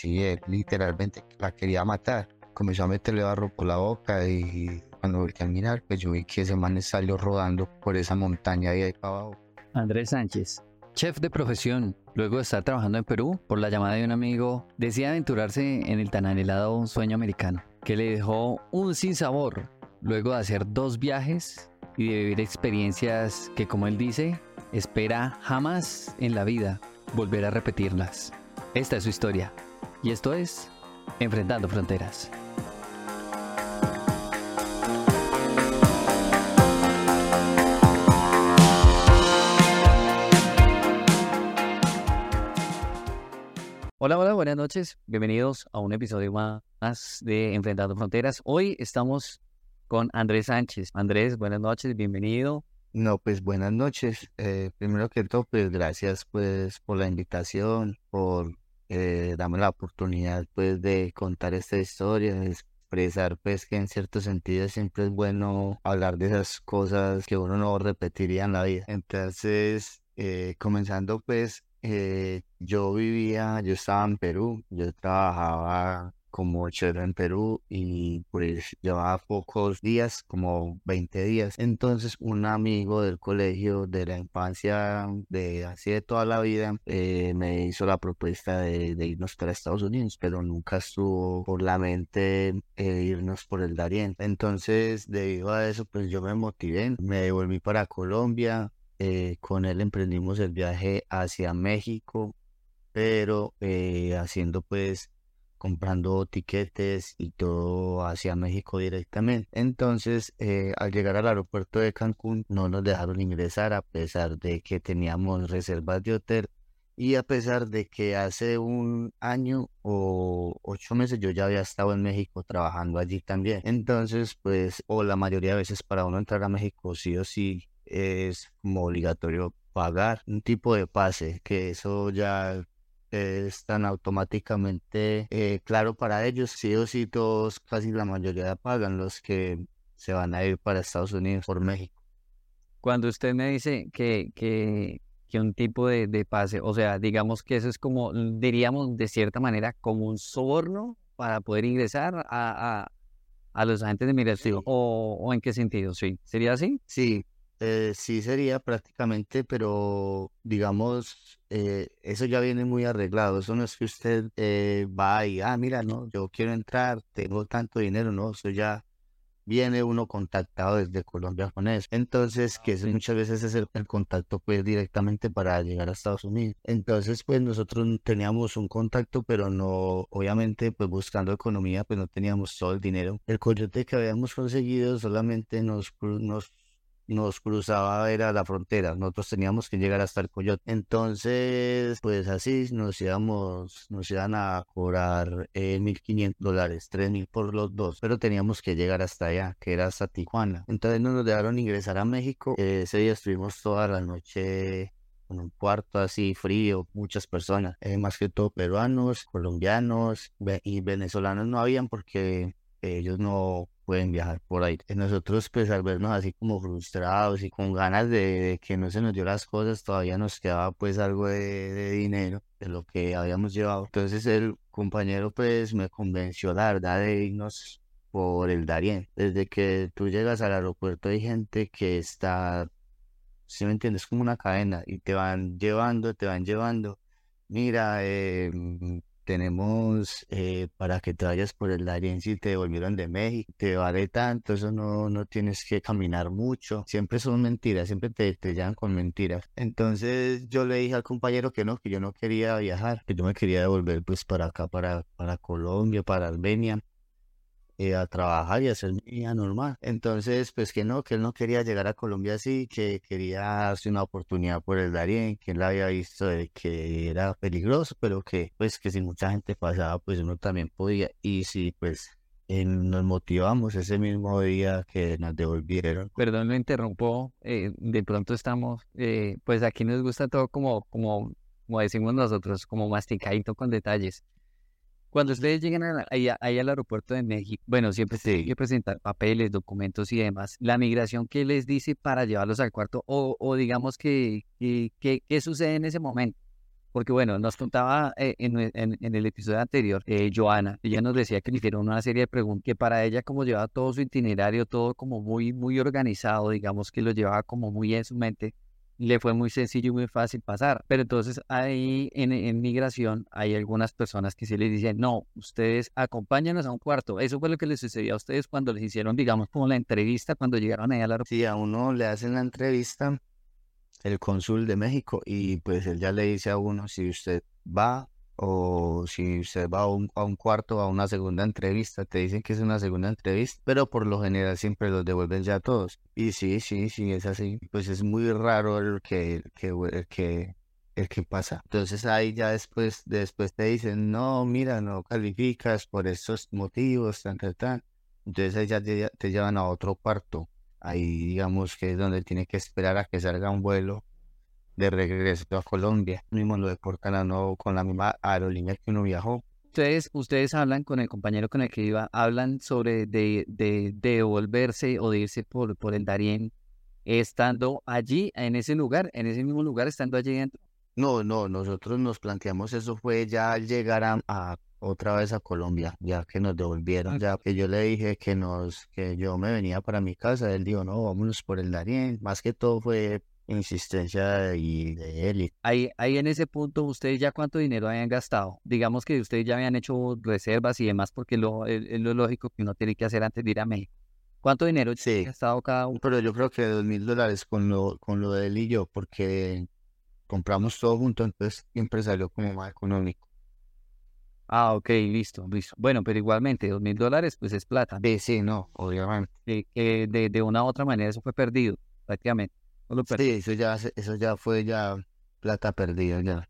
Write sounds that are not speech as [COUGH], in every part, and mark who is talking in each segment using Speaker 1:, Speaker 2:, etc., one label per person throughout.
Speaker 1: sí, él literalmente la quería matar. Comenzó a meterle barro por la boca y cuando volví a mirar, pues yo vi que ese man salió rodando por esa montaña de ahí para abajo.
Speaker 2: Andrés Sánchez, chef de profesión, luego de estar trabajando en Perú, por la llamada de un amigo, decide aventurarse en el tan anhelado sueño americano, que le dejó un sinsabor luego de hacer dos viajes y de vivir experiencias que, como él dice, espera jamás en la vida volver a repetirlas. Esta es su historia y esto es Enfrentando Fronteras. Hola, hola, buenas noches. Bienvenidos a un episodio más de Enfrentando Fronteras. Hoy estamos con Andrés Sánchez. Andrés, buenas noches, bienvenido.
Speaker 1: No, pues buenas noches. Eh, primero que todo, pues gracias pues por la invitación, por eh, darme la oportunidad pues de contar esta historia, de expresar pues que en cierto sentido siempre es bueno hablar de esas cosas que uno no repetiría en la vida. Entonces, eh, comenzando pues eh, yo vivía, yo estaba en Perú, yo trabajaba como chef en Perú y pues llevaba pocos días, como 20 días. Entonces un amigo del colegio de la infancia, de así de toda la vida, eh, me hizo la propuesta de, irnos para Estados Unidos, pero nunca estuvo por la mente eh, irnos por el Darién. Entonces debido a eso pues yo me motivé, me devolví para Colombia, eh, con él emprendimos el viaje hacia México, pero haciendo pues comprando tiquetes y todo hacia México directamente. Entonces, eh, al llegar al aeropuerto de Cancún, no nos dejaron ingresar a pesar de que teníamos reservas de hotel y a pesar de que hace un año o ocho meses yo ya había estado en México trabajando allí también. Entonces, pues, o la mayoría de veces para uno entrar a México sí o sí es como obligatorio pagar un tipo de pase, que eso ya es tan automáticamente eh, claro para ellos, sí o sí todos, casi la mayoría pagan los que se van a ir para Estados Unidos por México.
Speaker 2: Cuando usted me dice que, que, que un tipo de, de, pase, o sea, digamos que eso es como, diríamos de cierta manera, como un soborno para poder ingresar a, a, a los agentes de migración, o, o en qué sentido, sí, ¿sería así?
Speaker 1: Sí, eh, sí sería prácticamente, pero digamos, eh, eso ya viene muy arreglado. Eso no es que usted eh, va y, ah, mira, no, yo quiero entrar, tengo tanto dinero, no, eso ya viene uno contactado desde Colombia con eso. Entonces, que eso muchas veces es el, contacto pues directamente para llegar a Estados Unidos. Entonces, pues nosotros teníamos un contacto, pero no, obviamente, pues buscando economía, pues no teníamos todo el dinero. El coyote que habíamos conseguido solamente nos, nos nos cruzaba era la frontera, nosotros teníamos que llegar hasta el Coyote. Entonces, pues así nos íbamos, nos iban a cobrar eh, 1.500 dólares, 3.000 por los dos, pero teníamos que llegar hasta allá, que era hasta Tijuana. Entonces no nos dejaron ingresar a México, ese día estuvimos toda la noche en un cuarto así frío, muchas personas, eh, más que todo peruanos, colombianos y venezolanos no habían porque ellos no pueden viajar por ahí. Nosotros, pues al vernos así como frustrados y con ganas de, que no se nos dio las cosas, todavía nos quedaba pues algo de, dinero de lo que habíamos llevado. Entonces el compañero pues me convenció la verdad de irnos por el Darién. Desde que tú llegas al aeropuerto hay gente que está, si me entiendes, como una cadena y te van llevando, te van llevando. Mira, eh, tenemos eh, para que te vayas por el Darién si te devolvieron de México, te vale tanto, eso no, no tienes que caminar mucho, siempre son mentiras, siempre te, te llevan con mentiras. Entonces yo le dije al compañero que no, que yo no quería viajar, que yo me quería devolver pues para acá, para, para Colombia, para Armenia. Eh, a trabajar y a hacer mi vida normal. Entonces, pues que no, que él no quería llegar a Colombia así, que quería darse una oportunidad por el Darién, que él había visto de que era peligroso, pero que pues que si mucha gente pasaba, pues uno también podía. Y si pues nos motivamos ese mismo día que nos devolvieron.
Speaker 2: Perdón, lo interrumpo. Eh, de pronto estamos, eh, pues aquí nos gusta todo como, como, como decimos nosotros, como masticadito con detalles. Cuando ustedes llegan ahí, al aeropuerto de México, bueno, siempre tienen que presentar papeles, documentos y demás. La migración, ¿qué les dice para llevarlos al cuarto? O, digamos que, ¿qué sucede en ese momento? Porque bueno, nos contaba eh, en, en, el episodio anterior, eh, Joana, ella nos decía que le hicieron una serie de preguntas que para ella como llevaba todo su itinerario, todo como muy, muy organizado, digamos que lo llevaba como muy en su mente, le fue muy sencillo y muy fácil pasar. Pero entonces ahí en, en, migración hay algunas personas que sí les dicen, no, ustedes acompáñanos a un cuarto. Eso fue lo que les sucedió a ustedes cuando les hicieron, digamos, como la entrevista, cuando llegaron ahí a la...
Speaker 1: Sí, a uno le hacen la entrevista el cónsul de México y pues él ya le dice a uno si usted va o si usted va a un, a un, cuarto a una segunda entrevista, te dicen que es una segunda entrevista, pero por lo general siempre los devuelven ya todos. Y sí, sí, sí, es así. Pues es muy raro el que, que, el que, el que pasa. Entonces ahí ya después, después te dicen, no, mira, no calificas por estos motivos, tan, tan, tan. Entonces ahí ya te, llevan a otro cuarto. Ahí digamos que es donde tiene que esperar a que salga un vuelo de regreso a Colombia. Mismo lo deportan a nuevo con la misma aerolínea que uno viajó.
Speaker 2: Ustedes, ustedes hablan con el compañero con el que iba, hablan sobre de, de, devolverse o de irse por, por el Darién estando allí, en ese lugar, en ese mismo lugar, estando allí dentro.
Speaker 1: No, no, nosotros nos planteamos eso fue ya llegar a, otra vez a Colombia, ya que nos devolvieron, ya que yo le dije que nos, que yo me venía para mi casa, él dijo, no, vámonos por el Darién, más que todo fue insistencia y de él.
Speaker 2: Ahí, ahí en ese punto, ¿ustedes ya cuánto dinero habían gastado? Digamos que ustedes ya habían hecho reservas y demás, porque lo, es, lo lógico que uno tiene que hacer antes de ir a México. ¿Cuánto dinero
Speaker 1: sí.
Speaker 2: ha gastado cada uno?
Speaker 1: Pero yo creo que dos mil dólares con lo, con lo de él y yo, porque compramos todo junto, entonces siempre salió como más económico.
Speaker 2: Ah, ok, listo, listo. Bueno, pero igualmente, dos mil dólares, pues es plata.
Speaker 1: Sí, sí, no, obviamente.
Speaker 2: de, de una u otra manera eso fue perdido, prácticamente.
Speaker 1: Sí, eso ya, eso ya fue ya plata perdida ya.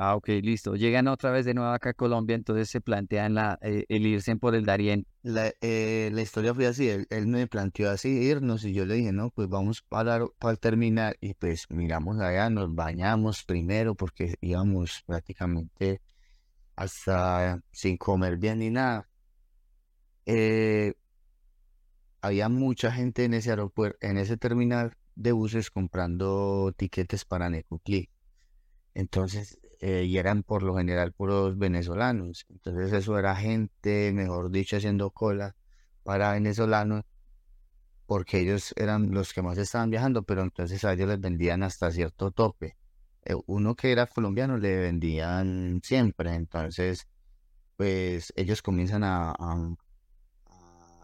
Speaker 2: Ah, ok, listo. Llegan otra vez de nuevo acá a Colombia, entonces se plantean la, eh, el irse por el Darién.
Speaker 1: La, eh, la historia fue así, él, me planteó así irnos y yo le dije, no, pues vamos para, para terminar y pues miramos allá, nos bañamos primero porque íbamos prácticamente hasta sin comer bien ni nada. Eh, había mucha gente en ese aeropuerto, en ese terminal de buses comprando tiquetes para Necoclí. Entonces, eh, y eran por lo general puros venezolanos. Entonces, eso era gente, mejor dicho, haciendo cola para venezolanos, porque ellos eran los que más estaban viajando, pero entonces a ellos les vendían hasta cierto tope. Eh, uno que era colombiano le vendían siempre, entonces, pues ellos comienzan a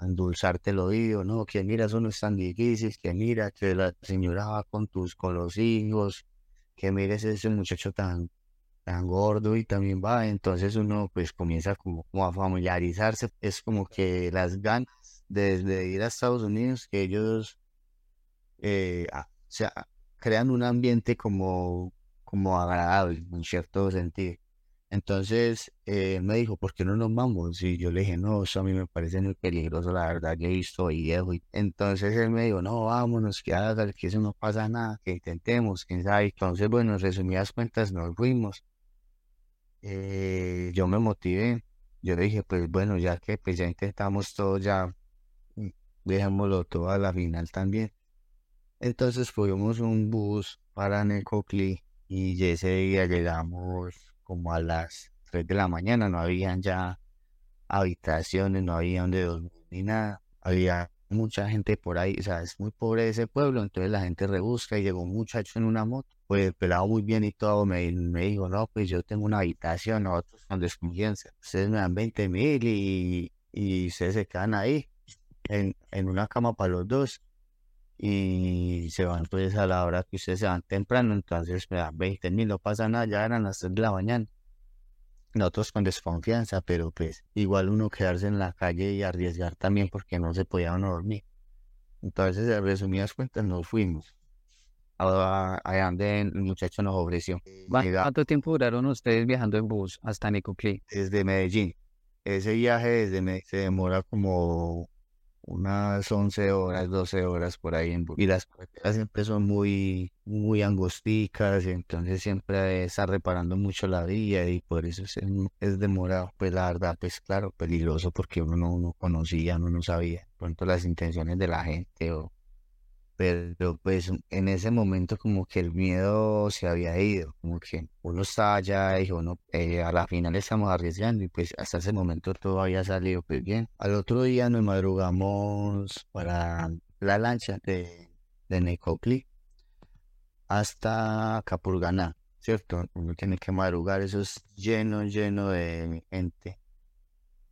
Speaker 1: endulzarte el oído, ¿no? Que mira, eso no es tan difícil, que mira, que la señora va con tus, con los hijos, que mires ese muchacho tan, tan gordo y también va, entonces uno pues comienza como, a familiarizarse, es como que las ganas de, ir a Estados Unidos, que ellos eh, sea, crean un ambiente como, como agradable, en cierto sentido. Entonces eh, me dijo, ¿por qué no nos vamos? Y yo le dije, no, eso a mí me parece muy peligroso, la verdad, que he visto viejo. Entonces él me dijo, no, vámonos, que haga, que eso no pasa nada, que intentemos, quién sabe. Entonces, bueno, resumidas cuentas, nos fuimos. Eh, yo me motivé, yo le dije, pues bueno, ya que pues ya intentamos todo, ya mm, dejémoslo todo a la final también. Entonces fuimos un bus para Necoclí y ese día llegamos como a las 3 de la mañana, no habían ya habitaciones, no había donde dormir ni nada, había mucha gente por ahí, o sea, es muy pobre ese pueblo, entonces la gente rebusca y llegó un muchacho en una moto, pues pelado muy bien y todo, me, me dijo, no, pues yo tengo una habitación, nosotros con desconfianza, ustedes me dan 20 mil y, y ustedes se quedan ahí, en, en una cama para los dos, y se van pues a la hora que ustedes se van temprano, entonces me dan 20 mil, no pasa nada, ya eran las 3 de la mañana. Nosotros con desconfianza, pero pues igual uno quedarse en la calle y arriesgar también porque no se podía uno dormir. Entonces, en resumidas cuentas, nos fuimos. Allá donde el muchacho nos ofreció.
Speaker 2: ¿Cuánto tiempo duraron ustedes viajando en bus hasta Necoclí?
Speaker 1: Desde Medellín. Ese viaje desde Medellín se demora como unas 11 horas, 12 horas por ahí. En, y las carreteras siempre son muy, muy angosticas, entonces siempre está reparando mucho la vía y por eso es, es, demorado. Pues la verdad, pues claro, peligroso porque uno no, conocía, uno no sabía pronto las intenciones de la gente o, pero pues en ese momento como que el miedo se había ido, como que uno estaba ya, dijo, no, a la final estamos arriesgando y pues hasta ese momento todo había salido pues bien. Al otro día nos madrugamos para la lancha de, de hasta Capurganá, ¿cierto? Uno tiene que madrugar, eso es lleno, lleno de gente,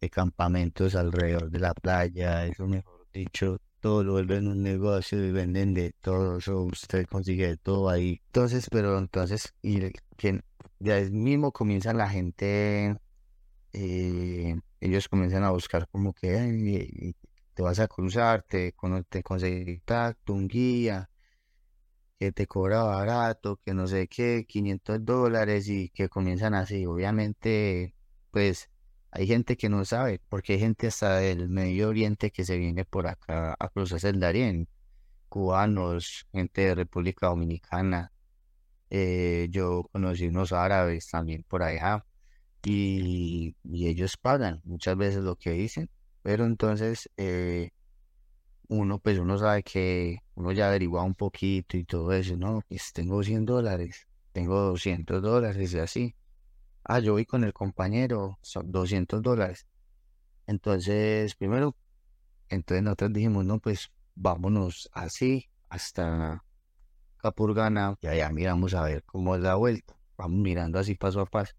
Speaker 1: de campamentos alrededor de la playa, eso mejor dicho, todo lo vuelven un negocio y venden de todo, eso usted consigue de todo ahí. Entonces, pero entonces, y que ya mismo comienza la gente, eh, ellos comienzan a buscar como que te vas a cruzar, te, te conseguir tacto, un guía, que te cobra barato, que no sé qué, 500 dólares y que comienzan así. Obviamente, pues hay gente que no sabe, porque hay gente hasta del Medio Oriente que se viene por acá a cruzar el Darién, cubanos, gente de República Dominicana. Eh, yo conocí unos árabes también por allá y, ellos pagan muchas veces lo que dicen, pero entonces eh, uno pues uno sabe que uno ya averigua un poquito y todo eso, ¿no? Pues tengo 100 dólares, tengo 200 dólares y así ah, yo voy con el compañero, son 200 dólares. Entonces, primero, entonces nosotros dijimos, no, pues vámonos así hasta Capurgana y allá miramos a ver cómo es la vuelta. Vamos mirando así paso a paso.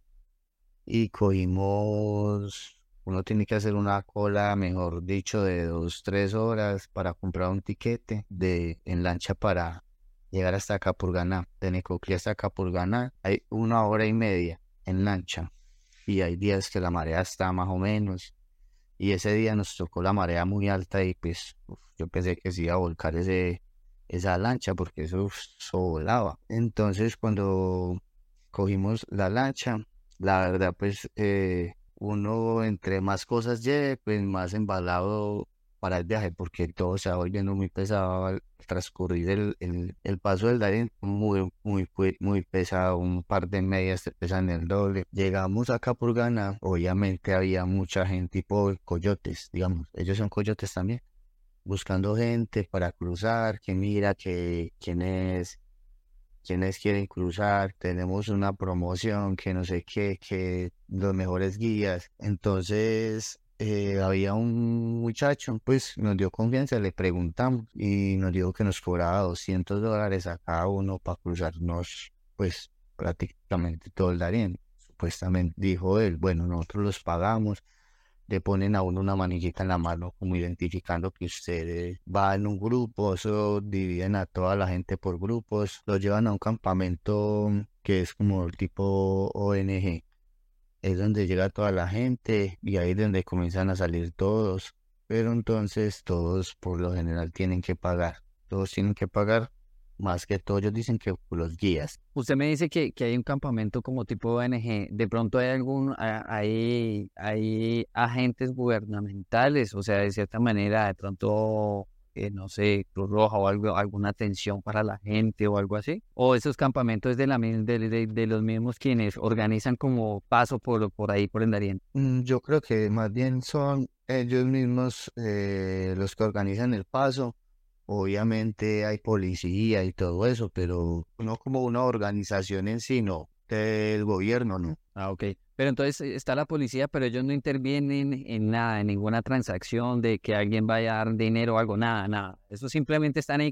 Speaker 1: Y cogimos, uno tiene que hacer una cola, mejor dicho, de dos, tres horas para comprar un tiquete de, en lancha para llegar hasta Capurganá. De Necoclí hasta Capurganá hay una hora y media en lancha y hay días que la marea está más o menos y ese día nos tocó la marea muy alta y pues yo pensé que se iba a volcar ese, esa lancha porque eso, volaba. Entonces cuando cogimos la lancha, la verdad pues eh, uno entre más cosas lleve, pues más embalado para el viaje porque todo se va volviendo muy pesado al transcurrir el, el, paso del Darién, muy, muy, muy pesado, un par de medias te pesan el doble. Llegamos a Capurgana, obviamente había mucha gente tipo coyotes, digamos, ellos son coyotes también, buscando gente para cruzar, que mira que es quienes quieren cruzar, tenemos una promoción, que no sé qué, que los mejores guías. Entonces, eh, había un muchacho, pues nos dio confianza, le preguntamos y nos dijo que nos cobraba 200 dólares a cada uno para cruzarnos, pues prácticamente todo el Darién. Supuestamente dijo él, bueno, nosotros los pagamos, le ponen a uno una manillita en la mano, como identificando que usted va en un grupo, eso dividen a toda la gente por grupos, lo llevan a un campamento que es como el tipo ONG es donde llega toda la gente y ahí es donde comienzan a salir todos. Pero entonces todos por lo general tienen que pagar. Todos tienen que pagar. Más que todos ellos dicen que los guías.
Speaker 2: Usted me dice que, que hay un campamento como tipo ONG. ¿De pronto hay algún, hay, hay agentes gubernamentales? O sea, de cierta manera, de pronto eh, no sé, Cruz Roja o algo, alguna atención para la gente o algo así? ¿O esos campamentos de, la, de, de, los mismos quienes organizan como paso por, por ahí, por el Darién?
Speaker 1: Mm, yo creo que más bien son ellos mismos eh, los que organizan el paso. Obviamente hay policía y todo eso, pero no como una organización en sí, no, del gobierno, no.
Speaker 2: Ah, ok. Pero entonces eh, está la policía, pero ellos no intervienen en nada, en ninguna transacción de que alguien vaya a dar dinero o algo, nada, nada. Eso simplemente están ahí.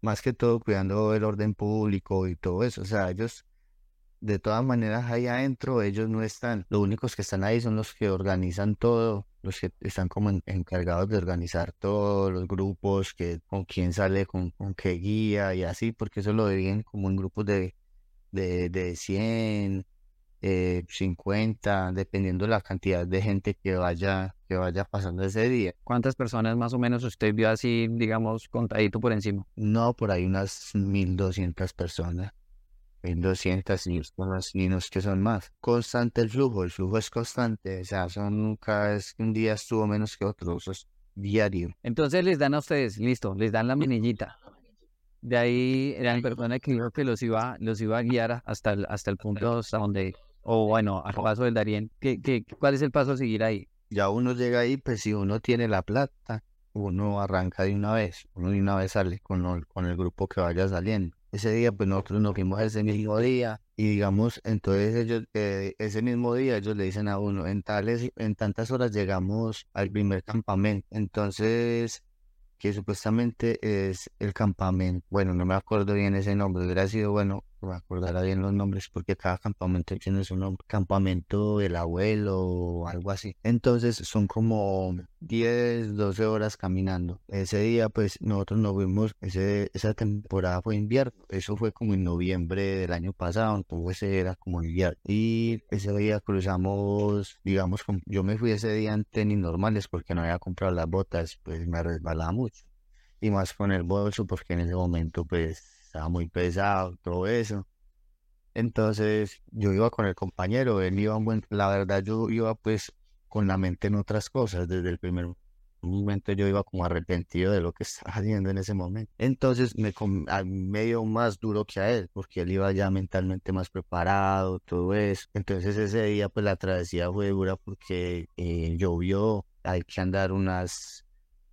Speaker 1: más, que todo, cuidando el orden público y todo eso. O sea, ellos, de todas maneras, ahí adentro, ellos no están. Los únicos que están ahí son los que organizan todo, los que están como encargados de organizar todos los grupos, que con quién sale, con, con qué guía y así, porque eso lo dividen como en grupos de, de, de 100 eh, 50, dependiendo la cantidad de gente que vaya, que vaya pasando ese día.
Speaker 2: ¿Cuántas personas más o menos usted vio así, digamos, contadito por encima?
Speaker 1: No, por ahí unas 1200 personas. 1200 y unos niños que son más. Constante el flujo, el flujo es constante, o sea, son vez que un día estuvo menos que otro, eso es diario.
Speaker 2: Entonces les dan a ustedes, listo, les dan la minillita. De ahí eran personas que que los iba, los iba a guiar hasta el, hasta el punto hasta donde o bueno, al paso del Darién, ¿qué, qué, cuál es el paso a seguir ahí?
Speaker 1: Ya uno llega ahí, pues si uno tiene la plata, uno arranca de una vez, uno de una vez sale con, con el grupo que vaya saliendo. Ese día, pues nosotros nos fuimos ese mismo día y digamos, entonces ellos, eh, ese mismo día ellos le dicen a uno, en tales, en tantas horas llegamos al primer campamento. Entonces, que supuestamente es el campamento, bueno, no me acuerdo bien ese nombre, hubiera sido bueno me bien los nombres porque cada campamento tiene su nombre, campamento del abuelo o algo así. Entonces son como 10, 12 horas caminando. Ese día pues nosotros nos vimos, ese, esa temporada fue invierno, eso fue como en noviembre del año pasado, entonces era como invierno. Y ese día cruzamos, digamos, yo me fui ese día en tenis normales porque no había comprado las botas, pues me resbalaba mucho. Y más con el bolso porque en ese momento pues estaba muy pesado, todo eso. Entonces yo iba con el compañero, él iba buen, la verdad yo iba pues con la mente en otras cosas, desde el primer momento yo iba como arrepentido de lo que [LAUGHS] estaba haciendo en ese momento. Entonces me, me dio más duro que a él, porque él iba ya mentalmente más preparado, todo eso. Entonces ese día pues la travesía fue dura porque eh, llovió, hay que andar unas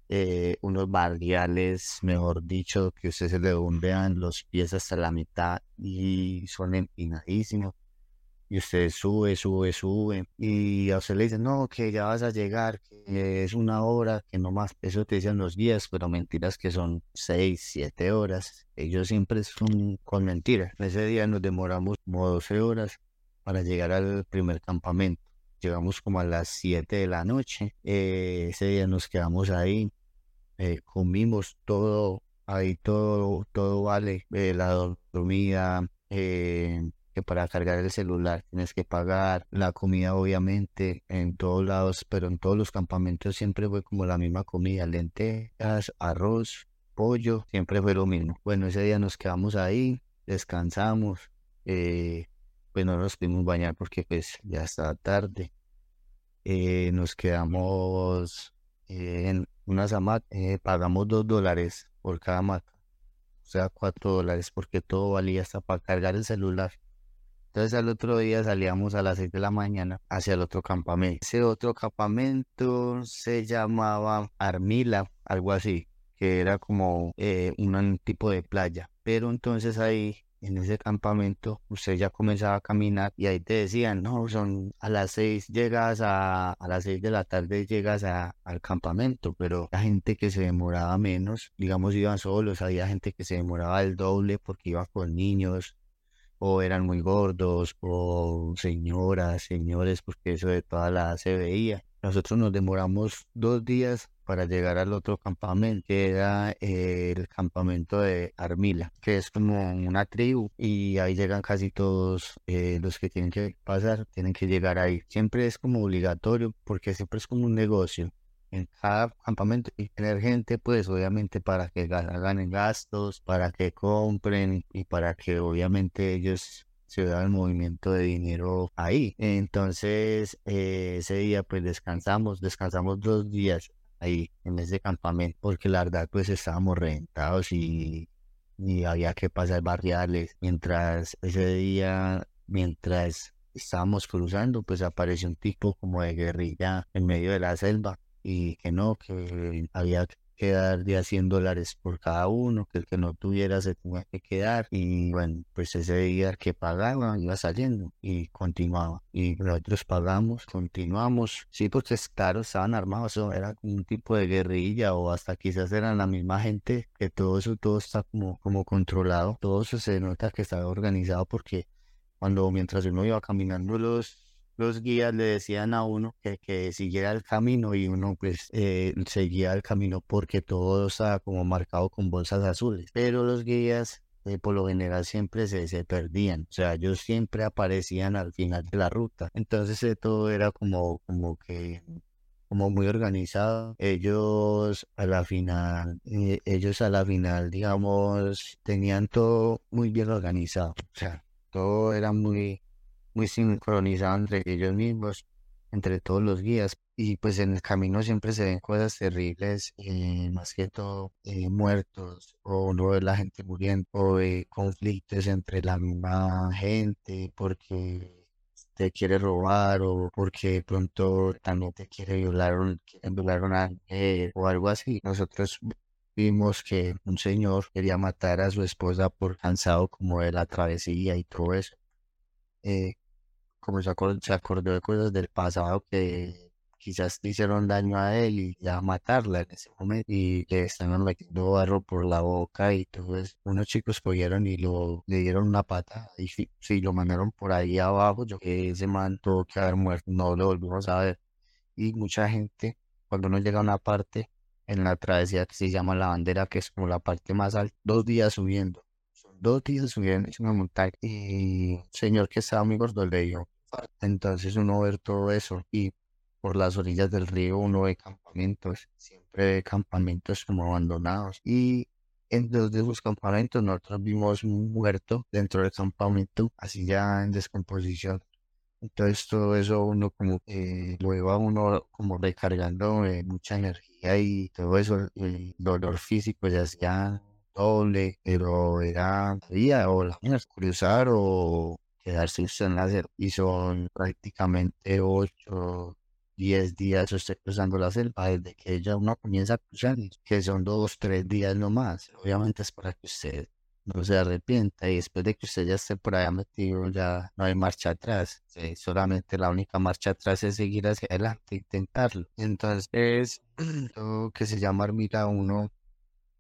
Speaker 1: eh, unos barriales, mejor dicho, que ustedes se le hundean los pies hasta la mitad y son empinadísimos. Y usted sube, sube, sube. Y a usted le dicen, no, que ya vas a llegar, que es una hora, que no más. Eso te dicen los días, pero mentiras que son seis, siete horas. Ellos siempre son con mentiras. Ese día nos demoramos como 12 horas para llegar al primer campamento. Llegamos como a las 7 de la noche. Eh, ese día nos quedamos ahí eh, comimos todo, ahí todo, todo vale, eh, la dormida, eh, que para cargar el celular tienes que pagar, la comida obviamente en todos lados, pero en todos los campamentos siempre fue como la misma comida, lentejas, arroz, pollo, siempre fue lo mismo. Bueno, ese día nos quedamos ahí, descansamos, pues no nos pudimos bañar porque pues ya estaba tarde. nos quedamos en, unas hamacas, eh, pagamos dos dólares por cada hamaca, o sea, cuatro dólares, porque todo valía hasta para cargar el celular. Entonces al otro día salíamos a las seis de la mañana hacia el otro campamento. Ese otro campamento se llamaba Armila, algo así, que era como eh, un tipo de playa. Pero entonces ahí en ese campamento, usted ya comenzaba a caminar y ahí te decían, no, son a las seis llegas a, a las seis de la tarde llegas a, al campamento, pero la gente que se demoraba menos, digamos, iban solos, había gente que se demoraba el doble porque iba con niños, o eran muy gordos, o señoras, señores, porque eso de toda la se veía. Nosotros nos demoramos dos días para llegar al otro campamento, que era el campamento de Armila, que es como una tribu y ahí llegan casi todos eh, los que tienen que pasar, tienen que llegar ahí. Siempre es como obligatorio porque siempre es como un negocio. En cada campamento y tener gente, pues obviamente para que ganen gastos, para que compren y para que obviamente ellos se da el movimiento de dinero ahí. Entonces, eh, ese día pues descansamos, descansamos dos días ahí en ese campamento, porque la verdad pues estábamos reventados y, y había que pasar barriales. Mientras ese día, mientras estábamos cruzando, pues apareció un tipo como de guerrilla en medio de la selva y que no, que había quedar de a 100 dólares por cada uno, que el que no tuviera se tenía que quedar y bueno, pues ese día que pagaba iba saliendo y continuaba y nosotros pagamos, continuamos, sí porque claro, estaban armados, era un tipo de guerrilla o hasta quizás eran la misma gente, que todo eso, todo está como, como controlado, todo eso se nota que estaba organizado porque cuando mientras uno iba caminando los los guías le decían a uno que, que siguiera el camino y uno pues eh, seguía el camino porque todo estaba como marcado con bolsas azules. Pero los guías eh, por lo general siempre se, se, perdían, o sea, ellos siempre aparecían al final de la ruta. Entonces eh, todo era como, como que como muy organizado. Ellos a la final, ellos a la final, digamos, tenían todo muy bien organizado. O sea, todo era muy, muy sincronizado entre ellos mismos, entre todos los guías. Y pues en el camino siempre se ven cosas terribles, eh, más que todo eh, muertos, o no de la gente muriendo, o conflictos entre la misma gente, porque te quiere robar o porque pronto también te quiere violar, violar a una mujer o algo así. Nosotros vimos que un señor quería matar a su esposa por cansado como de la travesía y todo eso. Eh, como se acordó, de cosas del pasado que quizás le hicieron daño a él y ya matarla en ese momento y le estaban metiendo barro por la boca y todo eso. Unos chicos cogieron y lo, le dieron una pata y si, lo mandaron por ahí abajo, yo que ese man tuvo que haber muerto, no lo volvimos a ver. Y mucha gente, cuando uno llega a una parte en la travesía que se llama la bandera, que es como la parte más alta, dos días subiendo. Dos días subiendo, es una montaña. Y el señor que estaba muy gordo le dio entonces uno ver todo eso y por las orillas del río uno ve campamentos, siempre ve campamentos como abandonados. Y en dos de esos campamentos nosotros vimos un muerto dentro del campamento, así ya en descomposición. Entonces todo eso uno como que lo iba uno como recargando mucha energía y todo eso, el dolor físico ya hacía doble, pero era día o la cruzar o quedarse usted en la y son prácticamente 8, 10 días usted cruzando la selva desde que ella uno comienza a cruzar, que son 2, 3 días nomás. Obviamente es para que usted no se arrepienta y después de que usted ya esté por allá metido ya no hay marcha atrás. solamente la única marcha atrás es seguir hacia adelante, intentarlo. Entonces es [CLEARS THROAT] lo que se llama Armira 1.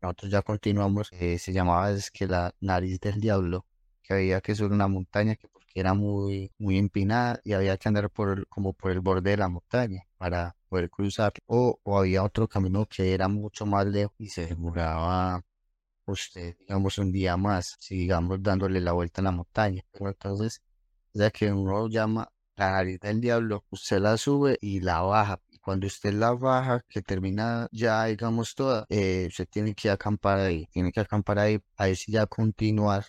Speaker 1: Nosotros ya continuamos, eh, se llamaba es que la nariz del diablo que había que subir una montaña que porque era muy, muy empinada y había que andar por como por el borde de la montaña para poder cruzar. O, o había otro camino que era mucho más lejos y se demoraba usted, digamos, un día más, si digamos dándole la vuelta a la montaña. Entonces, ya que uno llama la nariz del diablo, usted la sube y la baja. Y cuando usted la baja, que termina ya, digamos, toda, eh, usted tiene que acampar ahí, tiene que acampar ahí, ahí sí ya continuar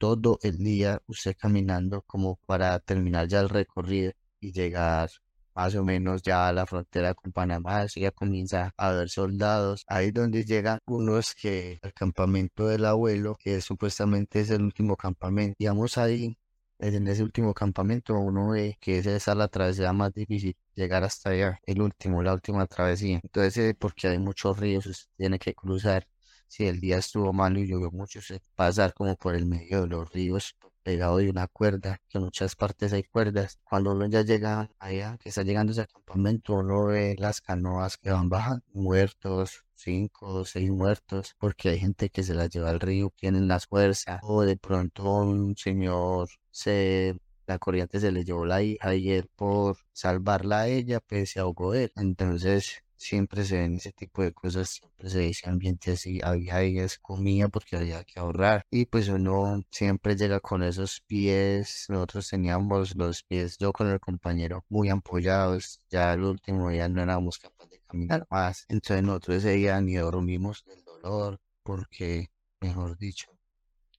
Speaker 1: todo el día usted caminando como para terminar ya el recorrido y llegar más o menos ya a la frontera con Panamá, así ya comienza a haber soldados, ahí donde llegan unos que el campamento del abuelo, que supuestamente es el último campamento, digamos ahí, en ese último campamento uno ve que esa es la travesía más difícil, llegar hasta allá, el último, la última travesía, entonces porque hay muchos ríos, usted tiene que cruzar si el día estuvo malo y llovió mucho, se pasar como por el medio de los ríos pegado de una cuerda, que en muchas partes hay cuerdas. Cuando uno ya llega allá, que está llegando ese campamento, uno ve las canoas que van bajando, muertos, cinco o seis muertos, porque hay gente que se las lleva al río, tienen las fuerzas, o de pronto un señor se la corriente se le llevó la hija ayer por salvarla a ella, pues se ahogó él. Entonces siempre se ven ese tipo de cosas, siempre se dice ambiente así, había ellas comida porque había que ahorrar y pues uno siempre llega con esos pies, nosotros teníamos los pies, yo con el compañero muy ampollados, ya el último día no éramos capaces de caminar más, entonces nosotros ese día ni dormimos del dolor porque, mejor dicho,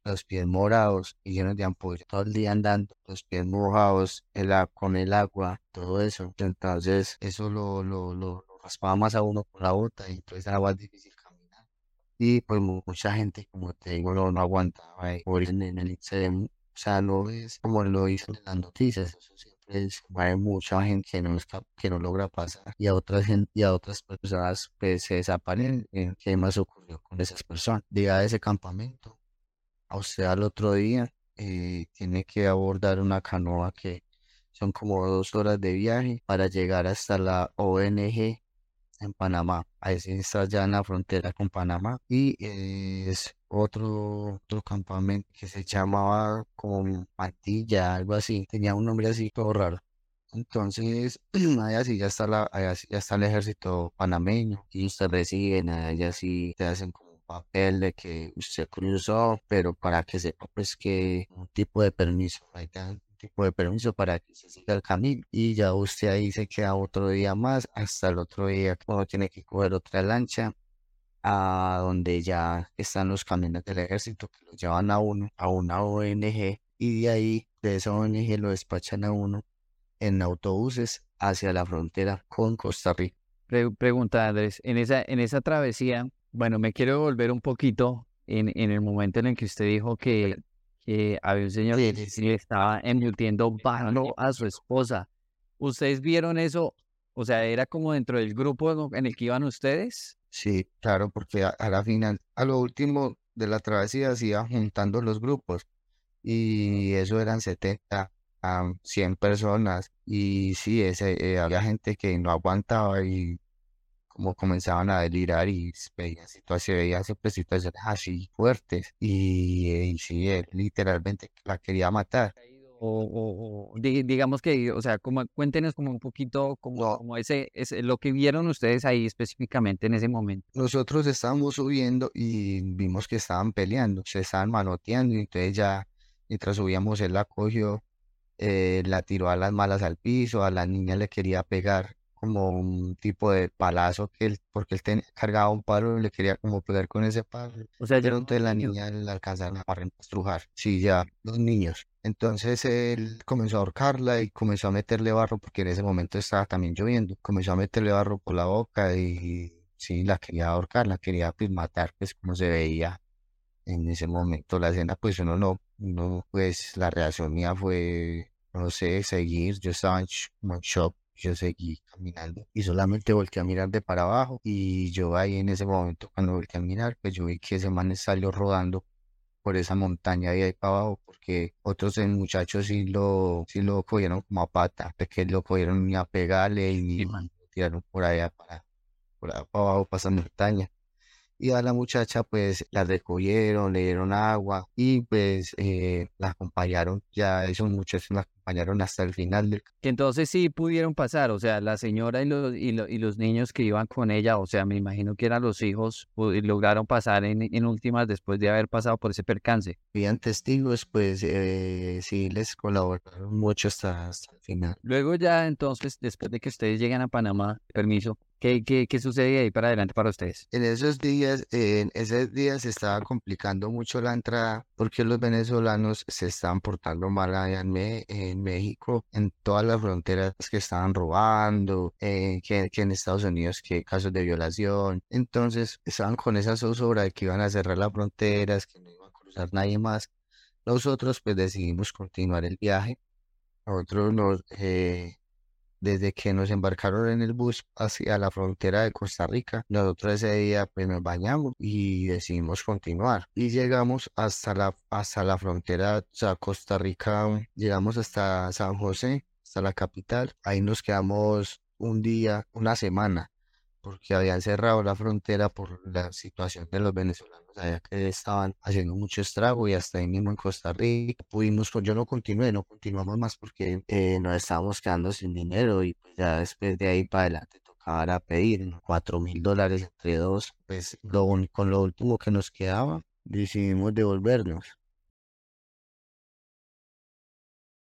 Speaker 1: los pies morados y llenos de ampollas, todo el día andando, los pies mojados, el, con el agua, todo eso. Entonces, eso lo, lo, lo, raspaba más a uno con la bota y entonces era más difícil caminar. Y pues mucha gente, como te digo, no, aguantaba y morir en, el extremo. O sea, no es como lo dicen en las noticias, eso siempre es, hay mucha gente que no, que no logra pasar y a otras y a otras personas pues se desaparecen. Eh, ¿Qué más ocurrió con esas personas? De ese campamento, a usted al otro día eh, tiene que abordar una canoa que son como dos horas de viaje para llegar hasta la ONG en Panamá. Ahí está ya en la frontera con Panamá. Y es otro, otro campamento que se llamaba como Mantilla, algo así. Tenía un nombre así todo raro. Entonces, [CLEARS THROAT] allá sí ya está la, allá sí ya está el ejército panameño y usted reciben, allá sí te hacen como papel de que usted cruzó, pero para que sepa pues que un tipo de permiso, ahí tipo de permiso para que se siga el camino y ya usted ahí se queda otro día más hasta el otro día cuando tiene que coger otra lancha a donde ya están los camiones del ejército que lo llevan a uno a una ONG y de ahí de esa ONG lo despachan a uno en autobuses hacia la frontera con Costa Rica.
Speaker 2: pregunta Andrés, en esa, en esa travesía, bueno, me quiero volver un poquito en, en el momento en el que usted dijo que que había un señor que le estaba embutiendo barro [LAUGHS] a su esposa. ¿Ustedes vieron eso? O sea, ¿era como dentro del grupo en el que iban ustedes?
Speaker 1: Sí, claro, porque a, la final, a lo último de la travesía se iban juntando los grupos y eso eran 70 a 100 personas y sí, ese, eh, había gente que no aguantaba y como comenzaban a delirar y veían situaciones, veían siempre situaciones así fuertes y, eh, y sí, él literalmente la quería matar.
Speaker 2: O, digamos que, o sea, como, cuéntenos como un poquito como, como ese, ese, lo que vieron ustedes ahí específicamente en ese momento.
Speaker 1: Nosotros estábamos subiendo y vimos que estaban peleando, se estaban manoteando y entonces ya mientras subíamos él la cogió, eh, la tiró a las malas al piso, a la niña le quería pegar como un tipo de palazo que él, porque él tenía, cargaba un palo y le quería como pegar con ese palo. O sea, pero entonces la niña le alcanzaron a estrujar. Sí, ya, dos niños. Entonces él comenzó a ahorcarla y comenzó a meterle barro, porque en ese momento estaba también lloviendo. Comenzó a meterle barro por la boca y sí, la quería ahorcar, la quería pues, matar, pues como se veía en ese momento la escena, pues uno no, no, pues la reacción mía fue, no sé, seguir. Yo estaba en shock yo seguí caminando y solamente volteé a mirar de para abajo y yo ahí en ese momento cuando volteé a mirar pues yo vi que ese man salió rodando por esa montaña de ahí para abajo porque otros muchachos sí lo, sí lo cogieron como a pata, que lo cogieron ni a pegarle y lo tiraron por allá para, por allá para abajo para esa montaña. Y a la muchacha pues la recogieron, le dieron agua y pues eh, la acompañaron, ya esos muchachos la acompañaron hasta el final del...
Speaker 2: Entonces sí pudieron pasar, o sea, la señora y los, y, los niños que iban con ella, o sea, me imagino que eran los hijos, lograron pasar en, en últimas después de haber pasado por ese percance.
Speaker 1: Habían testigos, pues eh, sí les colaboraron mucho hasta, hasta el final.
Speaker 2: Luego ya entonces, después de que ustedes llegan a Panamá, permiso, ¿Qué, qué, qué sucede ahí para adelante para ustedes?
Speaker 1: En esos días, en esos días se estaba complicando mucho la entrada porque los venezolanos se estaban portando mal allá en, México, en todas las fronteras que estaban robando, eh, que, en Estados Unidos que casos de violación. Entonces estaban con esa zozobra de que iban a cerrar las fronteras, que no iba a cruzar nadie más. Nosotros pues decidimos continuar el viaje. Nosotros nos... Eh, desde que nos embarcaron en el bus hacia la frontera de Costa Rica, nosotros ese día pues nos bañamos y decidimos continuar. Y llegamos hasta la, hasta la frontera, o sea, Costa Rica, llegamos hasta San José, hasta la capital. Ahí nos quedamos un día, una semana porque habían cerrado la frontera por la situación de los venezolanos allá que estaban haciendo mucho estrago y hasta ahí mismo en Costa Rica pudimos, yo no continué, no continuamos más porque eh, nos estábamos quedando sin dinero y pues ya después de ahí para adelante tocaba pedir cuatro mil dólares entre dos, pues lo, con lo último que nos quedaba decidimos devolvernos